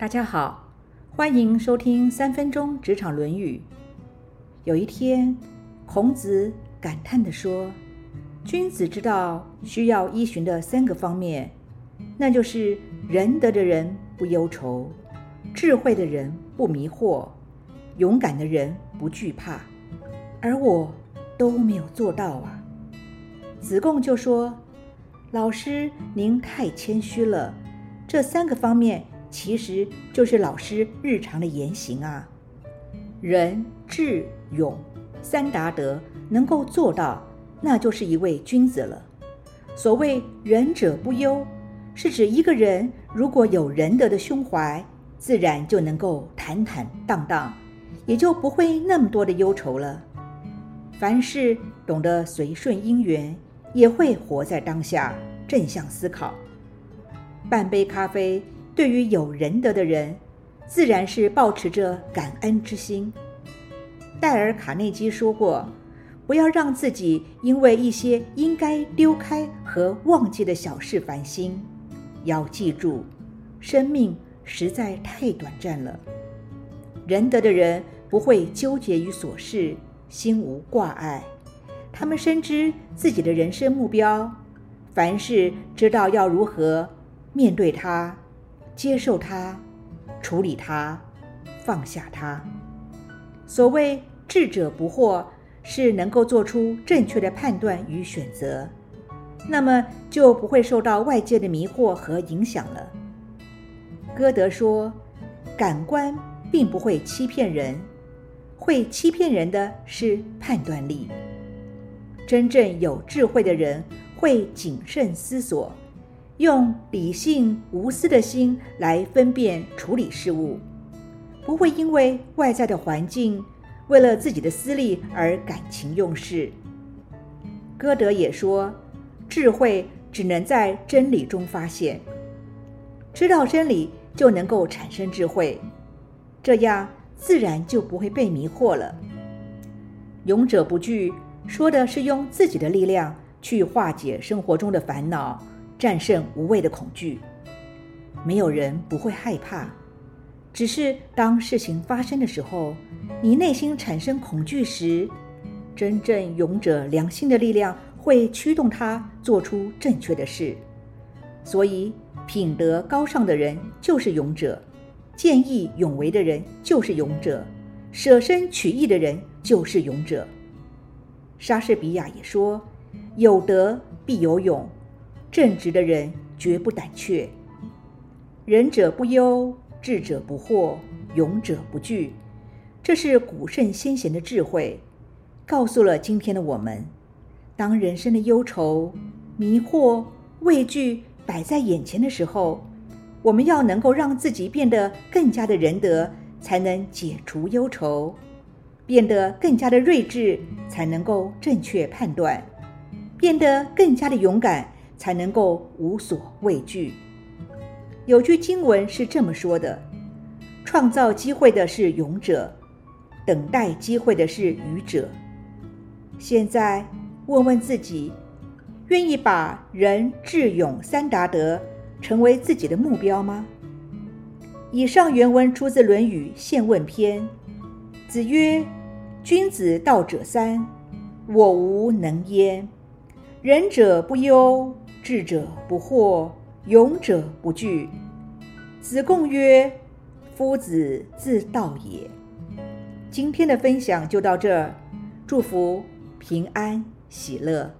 大家好，欢迎收听三分钟职场论语。有一天，孔子感叹地说：“君子之道需要依循的三个方面，那就是仁德的人不忧愁，智慧的人不迷惑，勇敢的人不惧怕。而我都没有做到啊。”子贡就说：“老师，您太谦虚了。这三个方面。”其实就是老师日常的言行啊，仁、智、勇三达德能够做到，那就是一位君子了。所谓仁者不忧，是指一个人如果有仁德的胸怀，自然就能够坦坦荡荡，也就不会那么多的忧愁了。凡事懂得随顺因缘，也会活在当下，正向思考。半杯咖啡。对于有仁德的人，自然是保持着感恩之心。戴尔·卡内基说过：“不要让自己因为一些应该丢开和忘记的小事烦心。要记住，生命实在太短暂了。仁德的人不会纠结于琐事，心无挂碍。他们深知自己的人生目标，凡事知道要如何面对它。”接受它，处理它，放下它。所谓智者不惑，是能够做出正确的判断与选择，那么就不会受到外界的迷惑和影响了。歌德说：“感官并不会欺骗人，会欺骗人的是判断力。真正有智慧的人会谨慎思索。”用理性无私的心来分辨处理事物，不会因为外在的环境，为了自己的私利而感情用事。歌德也说，智慧只能在真理中发现，知道真理就能够产生智慧，这样自然就不会被迷惑了。勇者不惧，说的是用自己的力量去化解生活中的烦恼。战胜无谓的恐惧，没有人不会害怕，只是当事情发生的时候，你内心产生恐惧时，真正勇者良心的力量会驱动他做出正确的事。所以，品德高尚的人就是勇者，见义勇为的人就是勇者，舍身取义的人就是勇者。莎士比亚也说：“有德必有勇。”正直的人绝不胆怯，仁者不忧，智者不惑，勇者不惧。这是古圣先贤的智慧，告诉了今天的我们：当人生的忧愁、迷惑、畏惧摆在眼前的时候，我们要能够让自己变得更加的仁德，才能解除忧愁；变得更加的睿智，才能够正确判断；变得更加的勇敢。才能够无所畏惧。有句经文是这么说的：“创造机会的是勇者，等待机会的是愚者。”现在问问自己，愿意把仁、智、勇三达德成为自己的目标吗？以上原文出自《论语·宪问篇》。子曰：“君子道者三，我无能焉。仁者不忧。”智者不惑，勇者不惧。子贡曰：“夫子自道也。”今天的分享就到这儿，祝福平安喜乐。